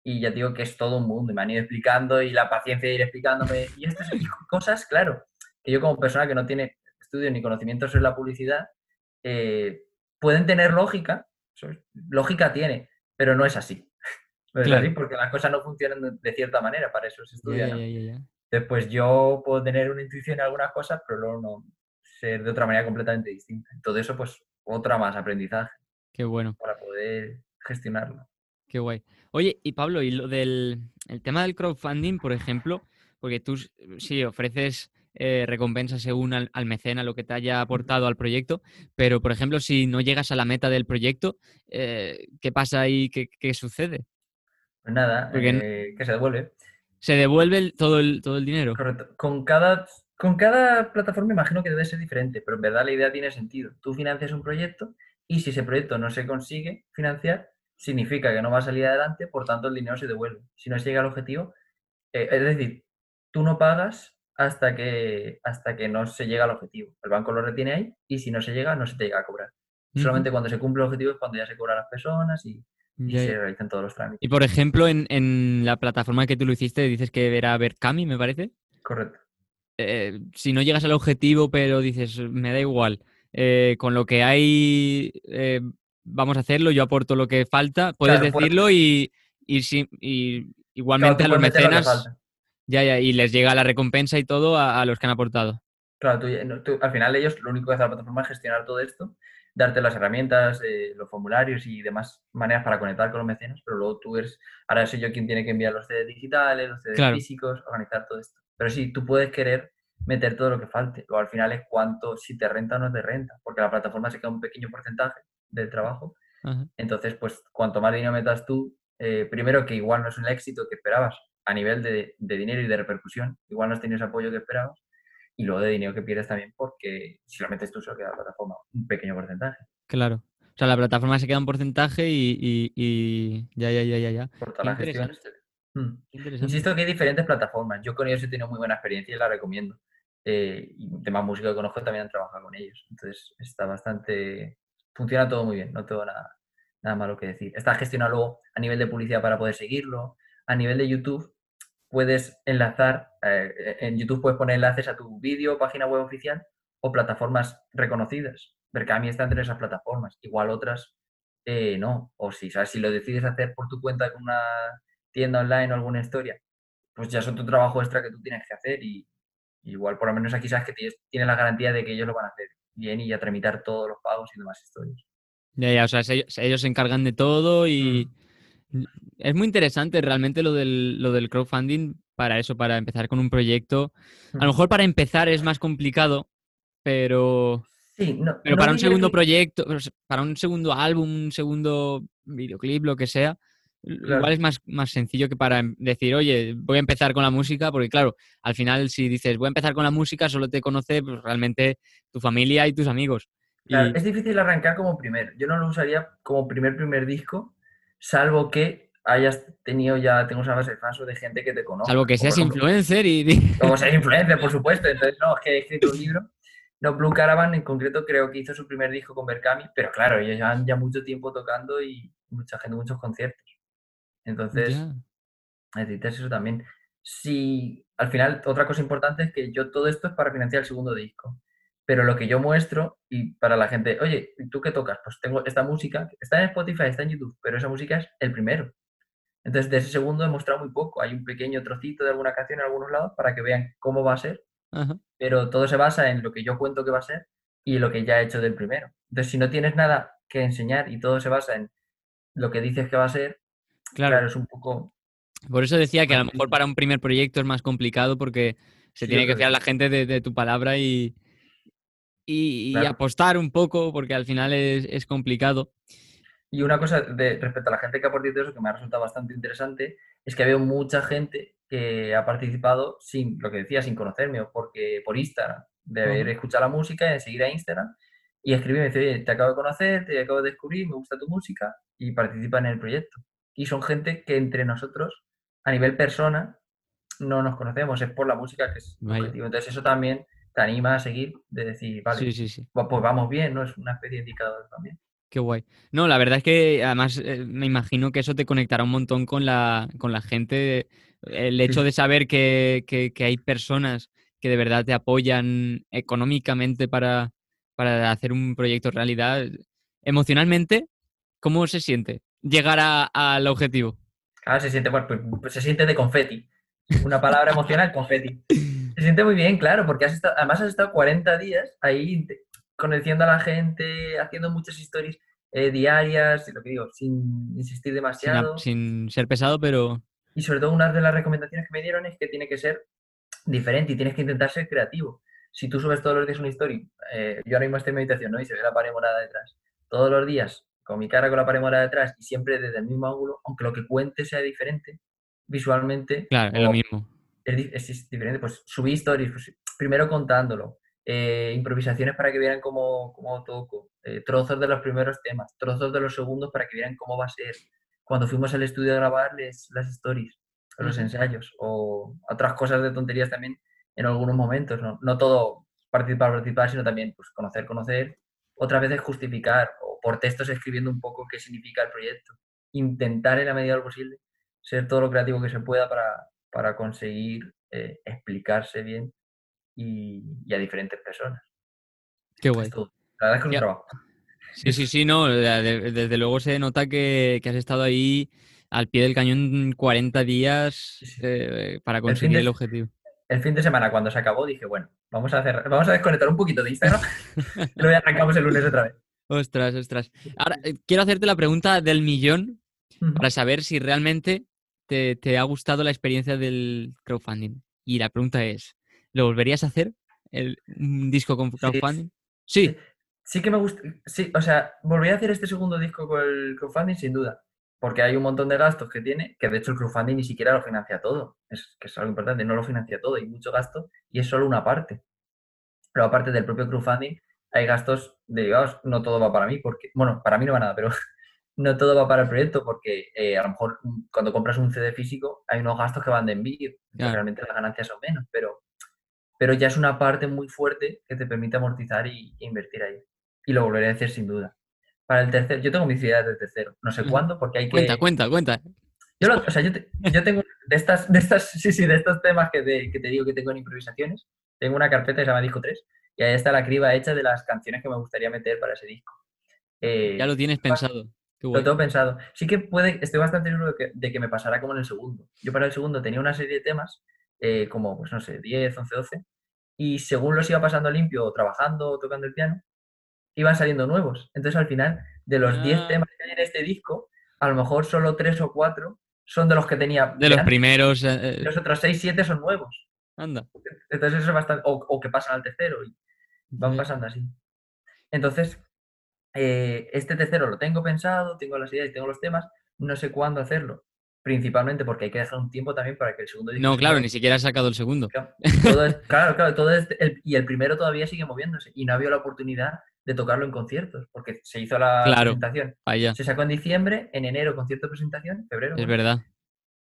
Y ya digo que es todo un mundo, y me han ido explicando y la paciencia de ir explicándome. Y estas cosas, claro, que yo como persona que no tiene estudio ni conocimientos sobre la publicidad, eh, pueden tener lógica, lógica tiene, pero no es así. No es Claro. así porque las cosas no funcionan de, cierta manera, para eso se estudia. Entonces, pues yo puedo tener una intuición en algunas cosas, pero luego no ser de otra manera completamente distinta. Todo eso, pues, otra más aprendizaje Qué bueno. para poder gestionarlo. Qué guay. Oye, y Pablo, y lo del el tema del crowdfunding, por ejemplo, porque tú s- sí ofreces eh, recompensas según al, al mecena lo que te haya aportado al proyecto, pero por ejemplo, si no llegas a la meta del proyecto, eh, ¿qué pasa ahí? ¿Qué, qué sucede? Pues nada, eh, que se devuelve. ¿Se devuelve el- todo, el, todo el dinero? Correcto. Con cada, con cada plataforma imagino que debe ser diferente, pero en verdad la idea tiene sentido. Tú financias un proyecto y si ese proyecto no se consigue financiar, significa que no va a salir adelante, por tanto el dinero se devuelve. Si no se llega al objetivo, eh, es decir, tú no pagas hasta que, hasta que no se llega al objetivo. El banco lo retiene ahí y si no se llega, no se te llega a cobrar. Solamente cuando se cumple el objetivo es cuando ya se cobran las personas y, se realizan todos los trámites. Y por ejemplo, en, en la plataforma que tú lo hiciste, dices que era Berkami, me parece. Correcto. eh, si no llegas al objetivo, pero dices, me da igual, eh, con lo que hay, vamos a hacerlo, yo aporto lo que falta, puedes Claro, decirlo y, y, y igualmente a los lo mecenas, ya, ya, y les llega la recompensa y todo a, a los que han aportado. Claro, tú, tú- al final ellos lo único que hace la plataforma es gestionar todo esto, darte las herramientas, eh, los formularios y demás maneras para conectar con los mecenas, pero luego tú eres, ahora soy yo quien tiene que enviar los CDs digitales, los CDs Claro. físicos, organizar todo esto. Pero sí, tú puedes querer meter todo lo que falte. Luego al final es cuánto, si te renta o no te renta, porque la plataforma se queda un pequeño porcentaje del trabajo. Ajá. Entonces, pues cuanto más dinero metas tú, eh, primero que igual no es un éxito que esperabas a nivel de, de dinero y de repercusión, igual no has tenido ese apoyo que esperabas, y luego de dinero que pierdes también porque si lo metes tú solo queda la plataforma un pequeño porcentaje. Claro. O sea, la plataforma se queda un porcentaje y, y- y ya, ya, ya, ya, ya. Por toda la gestión. Insisto que hay diferentes plataformas. Yo con ellos he tenido muy buena experiencia y la recomiendo. Eh, y demás músicos que conozco también han trabajado con ellos. Entonces está bastante... Funciona todo muy bien, no tengo nada, nada malo que decir. Está gestionado luego a nivel de publicidad para poder seguirlo. A nivel de YouTube puedes enlazar, eh, en YouTube puedes poner enlaces a tu vídeo, página web oficial o plataformas reconocidas. Berkami está entre esas plataformas. Igual otras eh, no. O si, ¿sabes? si lo decides hacer por tu cuenta con una tienda online o alguna historia, pues ya es otro trabajo extra que tú tienes que hacer y igual por lo menos aquí sabes que tienes, tienes la garantía de que ellos lo van a hacer bien y ya tramitar todos los pagos y demás historias. Ya, ya, o sea, se- ellos, se encargan de todo y Mm. es muy interesante realmente lo del, lo del crowdfunding para eso, para empezar con un proyecto. A lo mejor para empezar es más complicado, pero, Sí, no, pero no para un segundo que- proyecto, para un segundo álbum, un segundo videoclip, lo que sea, Claro. igual es más, más sencillo que para em- decir, oye, voy a empezar con la música, porque claro, al final si dices, voy a empezar con la música, solo te conoce pues, realmente tu familia y tus amigos. Claro, Y- es difícil arrancar como primer. Yo no lo usaría como primer primer disco, salvo que hayas tenido ya, tengo una base de fans o de gente que te conozca. salvo que seas ejemplo, influencer y... Como ser influencer, por supuesto. Entonces, no, es que he escrito un libro. No, Blue Caravan en concreto creo que hizo su primer disco con Berkami, pero claro, ellos llevan ya mucho tiempo tocando y mucha gente, muchos conciertos. Entonces, necesitas eso también. Si al final, otra cosa importante es que yo todo esto es para financiar el segundo disco. Pero lo que yo muestro y para la gente, oye, ¿y ¿tú qué tocas? Pues tengo esta música, está en Spotify, está en YouTube, pero esa música es el primero. Entonces, de ese segundo he mostrado muy poco. Hay un pequeño trocito de alguna canción en algunos lados para que vean cómo va a ser, Ajá. pero todo se basa en lo que yo cuento que va a ser y lo que ya he hecho del primero. Entonces, si no tienes nada que enseñar y todo se basa en lo que dices que va a ser, Claro. claro, es un poco... Por eso decía que a lo mejor para un primer proyecto es más complicado porque se Sí, tiene que fiar la gente de, de tu palabra y, y, y Claro. apostar un poco porque al final es, es complicado. Y una cosa de, respecto a la gente que ha participado, eso que me ha resultado bastante interesante, es que ha habido mucha gente que ha participado sin, lo que decía, sin conocerme, o porque por Instagram, de haber escuchado la música y de seguir a Instagram, Y escribí y me dice, oye, te acabo de conocer, te acabo de descubrir, me gusta tu música y participa en el proyecto. Y son gente que entre nosotros, a nivel persona, no nos conocemos, es por la música que es objetivo. Entonces eso también te anima a seguir, de decir, vale, pues vamos bien, ¿no? Es una especie de indicador también. Qué guay. No, la verdad es que además eh, me imagino que eso te conectará un montón con la, con la gente. El hecho de saber que, que, hay personas que de verdad te apoyan económicamente para, para hacer un proyecto realidad. Emocionalmente, ¿cómo se siente llegar al objetivo? Ah, se siente, pues, pues, se siente de confeti. Una palabra emocional, confeti. Se siente muy bien, claro, porque has estado, además has estado 40 días ahí conociendo a la gente, haciendo muchas historias eh, diarias, lo que digo, sin insistir demasiado. Sin, ser pesado, pero... Y sobre todo una de las recomendaciones que me dieron es que tiene que ser diferente y tienes que intentar ser creativo. Si tú subes todos los días una historia, eh, yo ahora mismo estoy en meditación, ¿no? Y se ve la pared morada detrás. Todos los días, con mi cara con la pared morada detrás y siempre desde el mismo ángulo, aunque lo que cuente sea diferente, visualmente... Claro, es lo mismo. Es, diferente, pues subí stories, pues, primero contándolo, eh, improvisaciones para que vieran cómo, cómo toco, eh, trozos de los primeros temas, trozos de los segundos para que vieran cómo va a ser. Cuando fuimos al estudio a grabarles las stories, los ensayos, o otras cosas de tonterías también en algunos momentos, ¿no? No todo participar, participar, sino también pues, conocer, conocer, otras veces justificar, o por textos escribiendo un poco qué significa el proyecto. Intentar en la medida de lo posible ser todo lo creativo que se pueda para, para conseguir eh, explicarse bien y, a diferentes personas. Qué guay. La verdad es que es un trabajo. Sí, sí, sí, no. Desde luego se nota que, has estado ahí al pie del cañón 40 días eh, para conseguir el, objetivo. El fin de semana, cuando se acabó, dije, bueno, vamos a hacer, vamos a desconectar un poquito de Instagram. y luego arrancamos el lunes otra vez. Ostras, ostras. Ahora, eh, quiero hacerte la pregunta del millón para saber si realmente te, te, ha gustado la experiencia del crowdfunding. Y la pregunta es, ¿Lo volverías a hacer? El, ¿Un disco con crowdfunding? Sí. sí. que me gusta. Sí, o sea, volvería a hacer este segundo disco con el crowdfunding sin duda. Porque hay un montón de gastos que tiene, que de hecho el crowdfunding ni siquiera lo financia todo. Es que es algo importante, no lo financia todo, hay mucho gasto y es solo una parte. Pero aparte del propio crowdfunding, hay gastos derivados, no todo va para mí, porque, bueno, para mí no va nada, pero no todo va para el proyecto, porque eh, a lo mejor cuando compras un CD físico hay unos gastos que van de envío, realmente las ganancias son menos, pero pero ya es una parte muy fuerte que te permite amortizar y, invertir ahí. Y lo volveré a hacer sin duda. Para el tercero, yo tengo mis ideas del tercero, no sé cuándo, porque hay que... Cuenta, cuenta, cuenta. Yo, o sea, yo, yo, tengo de estas, de estas, sí, sí, de estos temas que te, que te digo que tengo en improvisaciones, tengo una carpeta que se llama Disco 3 y ahí está la criba hecha de las canciones que me gustaría meter para ese disco. Eh, ya lo tienes pensado. Lo tengo pensado. Sí que puede, estoy bastante seguro de que, de que, me pasará como en el segundo. Yo para el segundo tenía una serie de temas eh, como, pues no sé, 10, 11, 12, y según los iba pasando limpio, trabajando, tocando el piano, iban saliendo nuevos. Entonces al final, de los 10 ah. temas que hay en este disco, a lo mejor solo 3 o 4 son de los que tenía. De los primeros. Eh, eh. Los otros 6, 7 son nuevos. Anda. Entonces eso es bastante. O, que pasan al tercero y van pasando así. Entonces, este tercero lo tengo pensado, tengo las ideas, tengo los temas, no sé cuándo hacerlo principalmente porque hay que dejar un tiempo también para que el segundo. No, claro, ni siquiera has sacado el segundo. Claro, claro, todo y el primero todavía sigue moviéndose y no había la oportunidad de tocarlo en conciertos porque se hizo la presentación. Se sacó en diciembre, en enero concierto de presentación, febrero. Es verdad.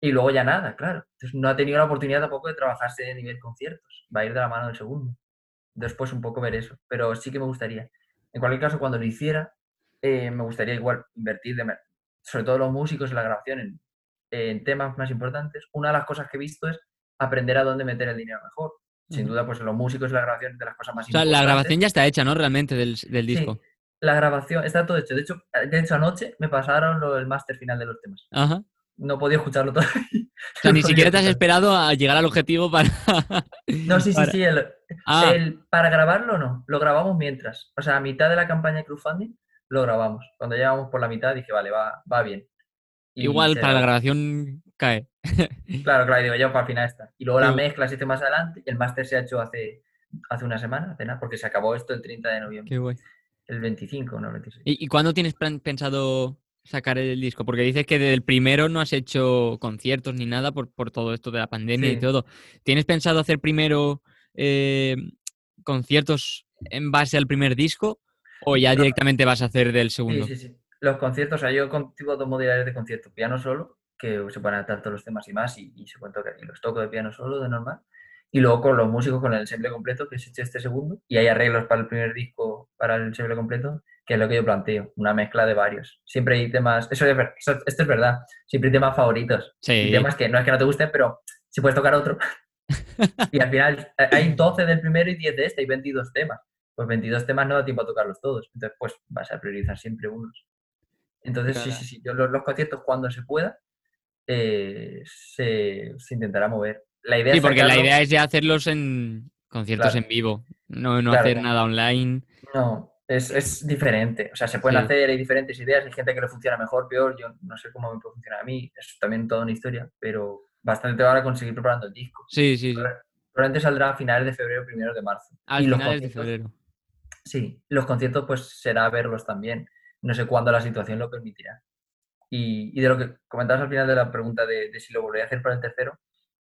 Y luego ya nada, claro. Entonces no ha tenido la oportunidad tampoco de trabajarse de nivel conciertos. Va a ir de la mano del segundo. Después un poco ver eso. Pero sí que me gustaría. En cualquier caso, cuando lo hiciera, eh, me gustaría igual invertir, de, sobre todo los músicos en la grabación, en en temas más importantes, una de las cosas que he visto es aprender a dónde meter el dinero mejor. Sin duda, pues los músicos y la grabación de las cosas más importantes. O sea, la grabación ya está hecha, ¿no? Realmente del, disco. la grabación está todo hecho. De hecho, de hecho anoche me pasaron el máster final de los temas. Ajá. No podía escucharlo. O sea, ni siquiera te has esperado a llegar al objetivo para. no, sí, sí, sí. Ah. El, para grabarlo no. Lo grabamos mientras. O sea, a mitad de la campaña de crowdfunding lo grabamos. Cuando llegamos por la mitad dije, vale, va, va bien. Igual para la grabación cae. claro, claro, digo yo para el final está. Y luego la mezcla se hizo más adelante y el máster se ha hecho hace, hace una semana, apenas, porque se acabó esto el 30 de noviembre. Qué guay. El 25, no el 26. ¿Y, cuándo tienes pensado sacar el disco? Porque dices que del primero no has hecho conciertos ni nada por, por todo esto de la pandemia y todo. ¿Tienes pensado hacer primero eh, conciertos en base al primer disco? ¿O ya directamente vas a hacer del segundo? Sí, sí, sí. Los conciertos, o sea, yo contigo dos modalidades de concierto. Piano solo, que se pueden adaptar todos los temas y más, y, se pueden tocar. Y los toco de piano solo, de normal. Y luego con los músicos, con el ensemble completo, que es este segundo. Y hay arreglos para el primer disco, para el ensemble completo, que es lo que yo planteo. Una mezcla de varios. Siempre hay temas. Eso es, esto es verdad. Siempre hay temas favoritos. Sí. Y temas que no es que no te gusten, pero si puedes tocar otro. y al final hay 12 del primero y 10 de este, hay 22 temas. Pues 22 temas no da tiempo a tocarlos todos. Entonces, pues vas a priorizar siempre unos. Entonces, sí, sí, sí. Yo los, conciertos, cuando se pueda, eh, se, intentará mover. La idea sí, porque la idea es ya hacerlos en conciertos en vivo, no, no hacer nada online. No, es, es, diferente. O sea, se pueden hacer, hay diferentes ideas, hay gente que le funciona mejor, peor. Yo no sé cómo me puede funcionar a mí, es también toda una historia, pero bastante van a conseguir preparando el disco. Sí, sí, sí. Probablemente saldrá a finales de febrero, primero de marzo. A finales de febrero. Sí, los conciertos pues será verlos también. No sé cuándo la situación lo permitirá. Y, de lo que comentabas al final de la pregunta de, si lo volvería a hacer para el tercero,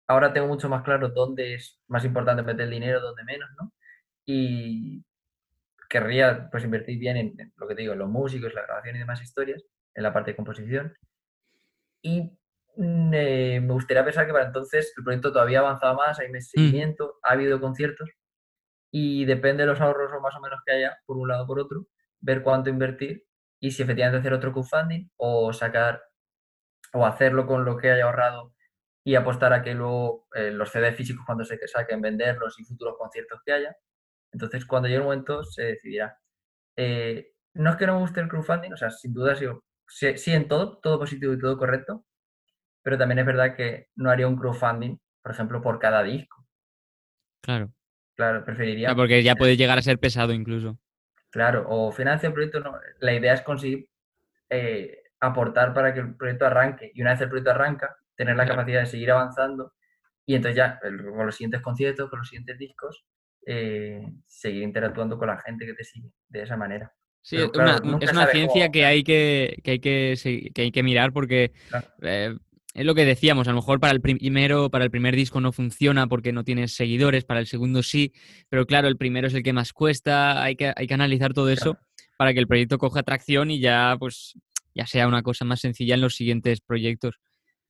ahora tengo mucho más claro dónde es más importante meter el dinero, dónde menos, ¿no? Y querría pues invertir bien en, lo que te digo, en los músicos, la grabación y demás historias, en la parte de composición. Y mm, eh, me gustaría pensar que para entonces el proyecto todavía ha avanzado más, hay más mm. seguimiento, ha habido conciertos y depende de los ahorros o más o menos que haya, por un lado o por otro, ver cuánto invertir y si efectivamente hacer otro crowdfunding o sacar o hacerlo con lo que haya ahorrado y apostar a que luego eh, los CD físicos cuando se saquen venderlos y futuros conciertos que haya. Entonces, cuando llegue el momento, se decidirá. Eh, no es que no me guste el crowdfunding, o sea, sin duda sí, sí, en todo, todo positivo y todo correcto, pero también es verdad que no haría un crowdfunding, por ejemplo, por cada disco. Claro. Claro, preferiría. porque ya puede llegar a ser pesado incluso. Claro, o financia el proyecto, no. La idea es conseguir eh, aportar para que el proyecto arranque. Y una vez el proyecto arranca, tener la capacidad de seguir avanzando y entonces ya con los siguientes conciertos, con los siguientes discos, eh, seguir interactuando con la gente que te sigue de esa manera. Sí, es una ciencia que hay que, que, hay que, que hay que mirar porque eh, es lo que decíamos, a lo mejor para el primero, para el primer disco no funciona porque no tienes seguidores, para el segundo sí, pero claro, el primero es el que más cuesta, hay que, hay que analizar todo eso para que el proyecto coja atracción y ya pues ya sea una cosa más sencilla en los siguientes proyectos.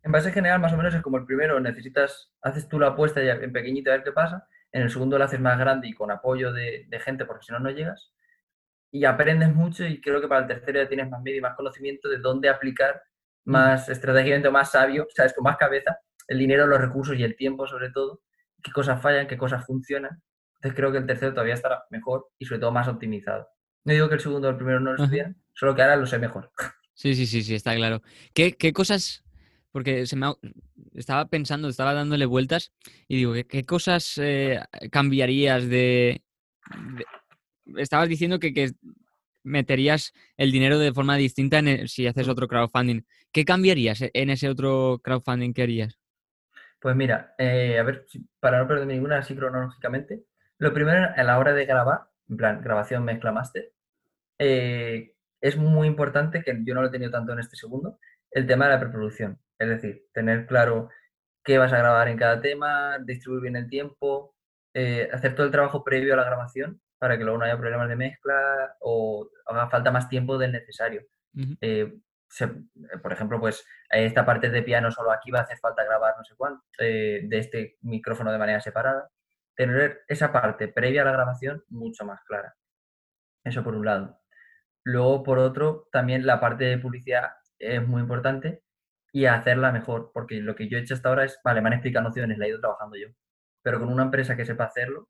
En base general, más o menos es como el primero, necesitas, haces tú la apuesta ya en pequeñito a ver qué pasa, en el segundo lo haces más grande y con apoyo de, de gente porque si no, no llegas, y aprendes mucho y creo que para el tercero ya tienes más medio y más conocimiento de dónde aplicar más estratégicamente más sabio, ¿sabes? Con más cabeza, el dinero, los recursos y el tiempo sobre todo, qué cosas fallan, qué cosas funcionan. Entonces creo que el tercero todavía estará mejor y sobre todo más optimizado. No digo que el segundo o el primero no lo estuvieran, solo que ahora lo sé mejor. Sí, sí, sí, sí, está claro. ¿Qué, cosas, porque se me estaba pensando, estaba dándole vueltas y digo, ¿qué, cosas eh, cambiarías de, Estabas diciendo que, que meterías el dinero de forma distinta si haces otro crowdfunding. ¿Qué cambiarías en ese otro crowdfunding que harías? Pues mira, eh, a ver, para no perder ninguna así cronológicamente, lo primero a la hora de grabar, en plan, grabación, mezcla, master, eh, es muy importante, que yo no lo he tenido tanto en este segundo, el tema de la preproducción. Es decir, tener claro qué vas a grabar en cada tema, distribuir bien el tiempo, eh, hacer todo el trabajo previo a la grabación para que luego no haya problemas de mezcla o haga falta más tiempo del necesario. Eh, por ejemplo, pues esta parte de piano solo aquí va a hacer falta grabar no sé cuánto eh, de este micrófono de manera separada. Tener esa parte previa a la grabación mucho más clara. Eso por un lado. Luego, por otro, también la parte de publicidad es muy importante y hacerla mejor, porque lo que yo he hecho hasta ahora es, vale, me han explicado nociones, la he ido trabajando yo, pero con una empresa que sepa hacerlo,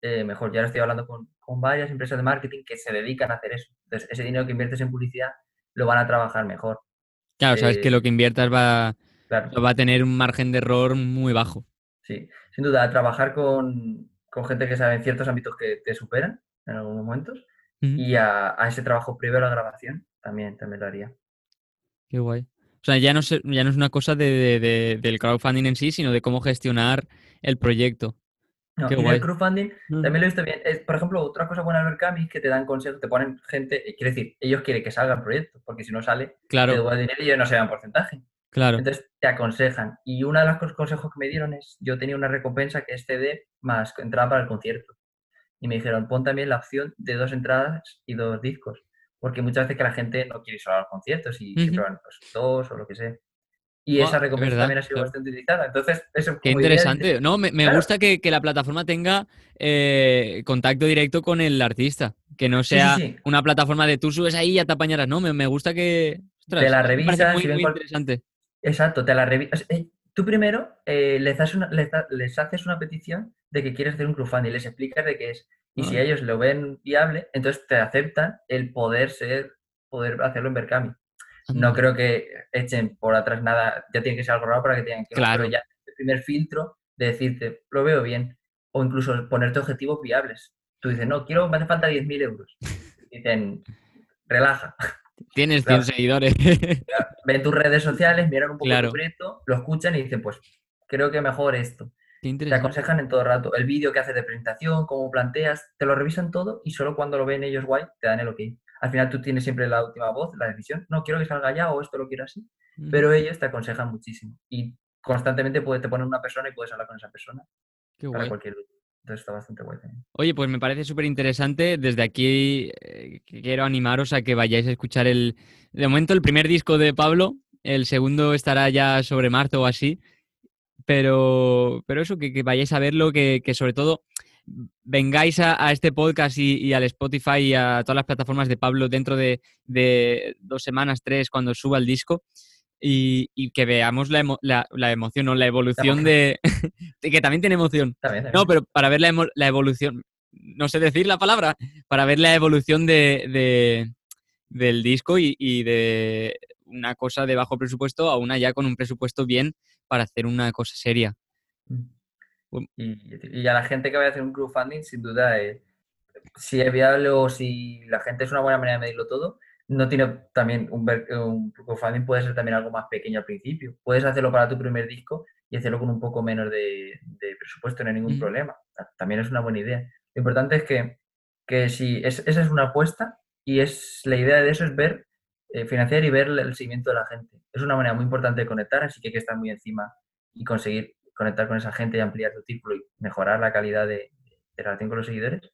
eh, mejor. Ya ahora estoy hablando con, varias empresas de marketing que se dedican a hacer eso. Entonces, ese dinero que inviertes en publicidad lo van a trabajar mejor. Claro, sabes que lo que inviertas va, va a tener un margen de error muy bajo. Sí, sin duda, trabajar con, gente que sabe en ciertos ámbitos que te superan en algunos momentos y a, ese trabajo previo a la grabación también, también lo haría. Qué guay. O sea, ya no, ya no es una cosa de, del crowdfunding en sí, sino de cómo gestionar el proyecto. No, y el crowdfunding mm. también lo he visto bien. por ejemplo, otra cosa buena de Berkami es que te dan consejos, te ponen gente, eh, quiere decir, ellos quieren que salga el proyecto, porque si no sale, claro. te devuelven dinero y ellos no se dan porcentaje. Claro. Entonces te aconsejan. Y uno de los consejos que me dieron es, yo tenía una recompensa que es CD más entrada para el concierto. y me dijeron, pon también la opción de dos entradas y dos discos, porque muchas veces que la gente no quiere ir solo a los conciertos y siempre van pues, dos o lo que sea. Y esa recompensa también ha sido bastante utilizada. Entonces, eso Qué interesante. no, me, gusta que, la plataforma tenga eh, contacto directo con el artista. Que no sea una plataforma de tú subes ahí y ya te apañarás. No, me, gusta que. te la revisas. Muy, muy interesante. Exacto, te la revisas. Eh, tú primero eh, les, les, haces una petición de que quieres hacer un crowdfunding, les explicas de qué es. Y si ellos lo ven viable, entonces te aceptan el poder ser, poder hacerlo en Berkami. No creo que echen por atrás nada, ya tiene que ser algo raro para que tengan que claro. pero ya el primer filtro de decirte, lo veo bien, o incluso ponerte objetivos viables. Tú dices, no, quiero, me hace falta 10.000 euros. Dicen, relaja. Tienes 100 seguidores. Ven tus redes sociales, miran un poco proyecto, lo escuchan y dicen, pues creo que mejor esto. Te aconsejan en todo rato. El vídeo que haces de presentación, cómo planteas, te lo revisan todo y solo cuando lo ven ellos guay te dan el ok al final tú tienes siempre la última voz, la decisión. No, quiero que salga ya o esto lo quiero así. Pero ellos te aconsejan muchísimo. Y constantemente puede, te ponen una persona y puedes hablar con esa persona. Qué para cualquier Entonces está bastante guay también. Oye, pues me parece súper interesante. Desde aquí eh, quiero animaros a que vayáis a escuchar el, de momento, el primer disco de Pablo. El segundo estará ya sobre marzo o así. Pero, pero eso, que, vayáis a verlo, que, que sobre todo vengáis a, este podcast y, al Spotify y a todas las plataformas de Pablo dentro de, dos semanas, tres, cuando suba el disco. Y, que veamos la, emoción o la evolución de... que también tiene emoción. No, pero para ver la, evolución, no sé decir la palabra, para ver la evolución de, del disco y, de una cosa de bajo presupuesto a una ya con un presupuesto bien para hacer una cosa seria. Mm. Y, a la gente que vaya a hacer un crowdfunding, sin duda, eh, si es viable o si la gente es una buena manera de medirlo todo, no tiene también un, un, crowdfunding puede ser también algo más pequeño al principio. Puedes hacerlo para tu primer disco y hacerlo con un poco menos de, presupuesto, no hay ningún problema. También es una buena idea. Lo importante es que, que si esa es una apuesta y es la idea de eso es ver, eh, financiar y ver el seguimiento de la gente. Es una manera muy importante de conectar, así que hay que estar muy encima y conseguir conectar con esa gente y ampliar tu círculo y mejorar la calidad de, relación con los seguidores.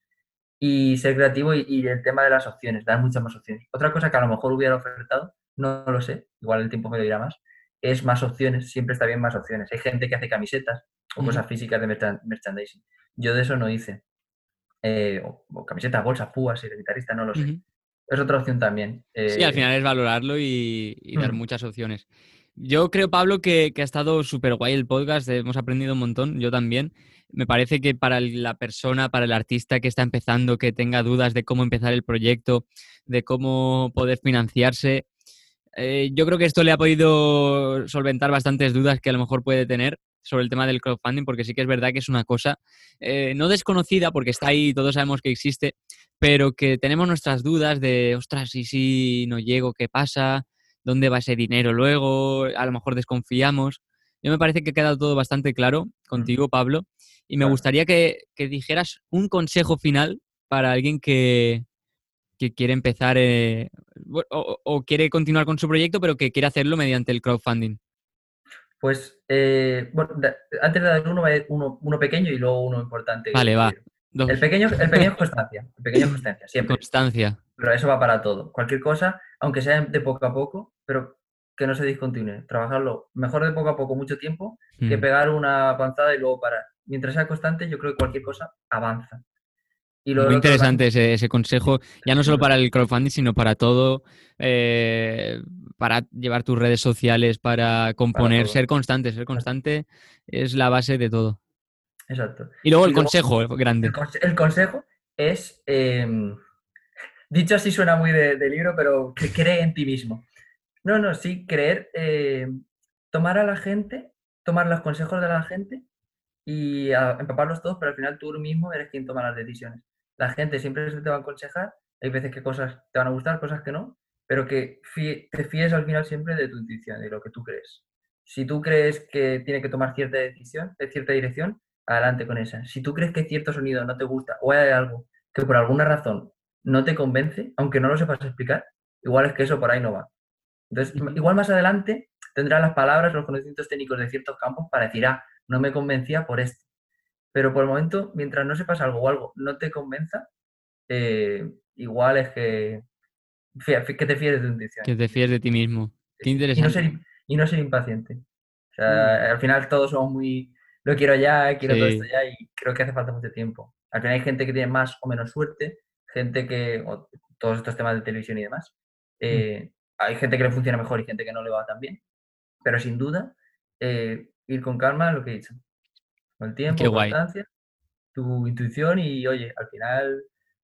Y ser creativo y, el tema de las opciones, dar muchas más opciones. Otra cosa que a lo mejor hubiera ofertado, no lo sé, igual el tiempo me lo dirá más, es más opciones, siempre está bien más opciones. Hay gente que hace camisetas o cosas físicas de merchandising. Yo de eso no hice. Eh, o, camisetas, bolsas, púas, el guitarrista, no lo sé. Es otra opción también. sí, al eh, final es valorarlo y, dar muchas opciones. Yo creo, Pablo, que, ha estado súper guay el podcast, hemos aprendido un montón, yo también. Me parece que para la persona, para el artista que está empezando, que tenga dudas de cómo empezar el proyecto, de cómo poder financiarse, eh, yo creo que esto le ha podido solventar bastantes dudas que a lo mejor puede tener sobre el tema del crowdfunding, porque sí que es verdad que es una cosa eh, no desconocida, porque está ahí, todos sabemos que existe, pero que tenemos nuestras dudas de, ostras, ¿y si no llego? ¿Qué pasa? dónde va ese dinero luego, a lo mejor desconfiamos. Yo me parece que ha quedado todo bastante claro contigo, Pablo, y me gustaría que, dijeras un consejo final para alguien que, quiere empezar eh, o, quiere continuar con su proyecto, pero que quiere hacerlo mediante el crowdfunding. Pues, eh, bueno, antes de dar uno, uno, uno, pequeño y luego uno importante. Vale, va. El pequeño, el pequeño es constancia. El pequeño es constancia, siempre. Constancia. Pero eso va para todo. Cualquier cosa, aunque sea de poco a poco, pero que no se discontinúe. Trabajarlo mejor de poco a poco, mucho tiempo, que mm. pegar una avanzada y luego parar. Mientras sea constante, yo creo que cualquier cosa avanza. Y Muy interesante ese, consejo, ya no solo para el crowdfunding, sino para todo, eh, para llevar tus redes sociales, para componer, ser constante, ser constante es la base de todo. Exacto. Y luego el consejo grande. El, consejo es, em, dicho así suena muy de, libro, pero que cree en ti mismo. No, no, sí, creer, eh, tomar a la gente, tomar los consejos de la gente y empaparlos todos, pero al final tú mismo eres quien toma las decisiones. La gente siempre te va a aconsejar, hay veces que cosas te van a gustar, cosas que no, pero que te fíes al final siempre de tu intuición, de lo que tú crees. Si tú crees que tiene que tomar cierta decisión, de cierta dirección, adelante con esa. Si tú crees que cierto sonido no te gusta o hay algo que por alguna razón no te convence, aunque no lo sepas explicar, igual es que eso por ahí no va. Entonces, igual más adelante tendrás las palabras, los conocimientos técnicos de ciertos campos para decir, ah, no me convencía por esto. Pero por el momento, mientras no sepas algo o algo no te convenza, eh, igual es que, que te fíes de tu intuición. Que te fíes de ti mismo. Qué Y no ser, y no ser impaciente. O sea, al final todos somos muy, lo quiero ya, quiero todo esto ya y creo que hace falta mucho tiempo. Al final hay gente que tiene más o menos suerte, gente que, o todos estos temas de televisión y demás, eh, hay gente que le funciona mejor y gente que no le va tan bien, pero sin duda, eh, ir con calma, lo que he dicho, con el tiempo, Qué guay. constancia, tu intuición y oye, al final,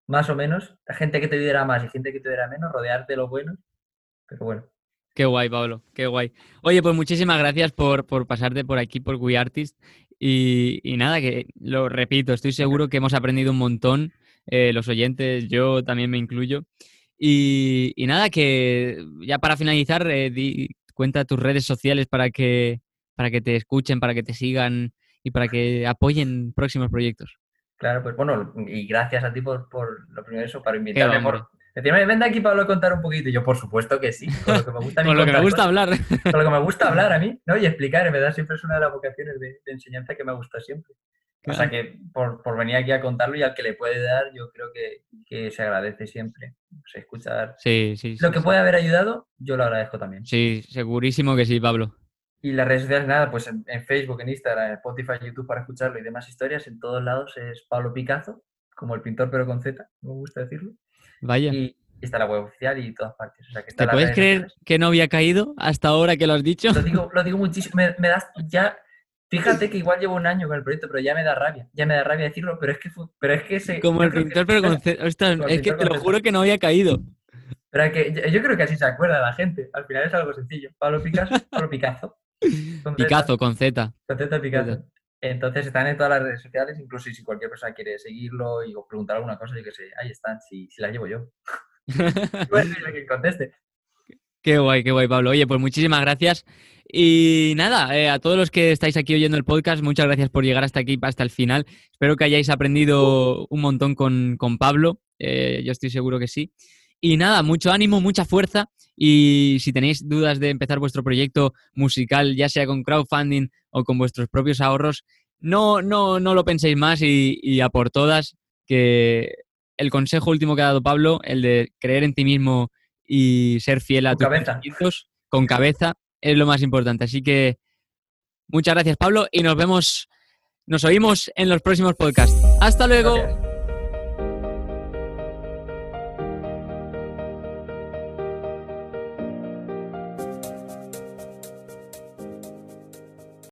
más o menos, la gente que te diera más y gente que te diera menos, rodearte de lo bueno, pero bueno. Qué guay, Pablo, qué guay. Oye, pues muchísimas gracias por, por pasarte por aquí, por We Artist. Y, y nada, que lo repito, estoy seguro que hemos aprendido un montón, eh, los oyentes, yo también me incluyo. Y, y nada, que ya para finalizar, eh, di- cuenta tus redes sociales para que, para que te escuchen, para que te sigan y para que apoyen próximos proyectos. Claro, pues bueno, y gracias a ti por, por lo primero eso, para invitarme, por decirme, ven de aquí Pablo a contar un poquito. Y yo, por supuesto que sí, con lo que me gusta a mí Con lo que me gusta cosas, hablar. con lo que me gusta hablar a mí, ¿no? Y explicar, en verdad siempre es una de las vocaciones de, de enseñanza que me gusta siempre. O sea que por, por venir aquí a contarlo y al que le puede dar, yo creo que, que se agradece siempre. O sea, escuchar Sí, sí, sí. lo que sí. puede haber ayudado, yo lo agradezco también. Sí, segurísimo que sí, Pablo. Y las redes sociales, nada, pues en, en Facebook, en Instagram, en Spotify, YouTube para escucharlo y demás historias, en todos lados es Pablo Picasso, como el pintor pero con Z, me gusta decirlo. Vaya. Y está la web oficial y todas partes. O sea, que está ¿Te puedes creer sociales. que no había caído hasta ahora que lo has dicho? Lo digo, lo digo muchísimo. Me, me das ya. Fíjate que igual llevo un año con el proyecto, pero ya me da rabia. Ya me da rabia decirlo, pero es que, pero es que se, Como el pintor, pero con Z. Ostras, es que te lo juro que no había caído. pero que yo, yo creo que así se acuerda la gente. Al final es algo sencillo. Pablo Picasso, Pablo Picasso. Con Z, Picazo, con Z. con Z Picasso. Z. Entonces están en todas las redes sociales, incluso si cualquier persona quiere seguirlo y preguntar alguna cosa, yo que sé, ahí están, si, si las llevo yo. Bueno, que conteste. Qué guay, qué guay, Pablo. Oye, pues muchísimas gracias. Y nada, eh, a todos los que estáis aquí oyendo el podcast, muchas gracias por llegar hasta aquí, hasta el final. Espero que hayáis aprendido un montón con, con Pablo. eh, yo estoy seguro que sí. Y nada, mucho ánimo, mucha fuerza. Y si tenéis dudas de empezar vuestro proyecto musical, ya sea con crowdfunding o con vuestros propios ahorros, no, no, no lo penséis más y, y a por todas, que el consejo último que ha dado Pablo, el de creer en ti mismo y ser fiel a Con tus cabeza. con cabeza, es lo más importante. Así que muchas gracias, Pablo, y nos vemos, nos oímos en los próximos podcasts. Hasta luego. Gracias.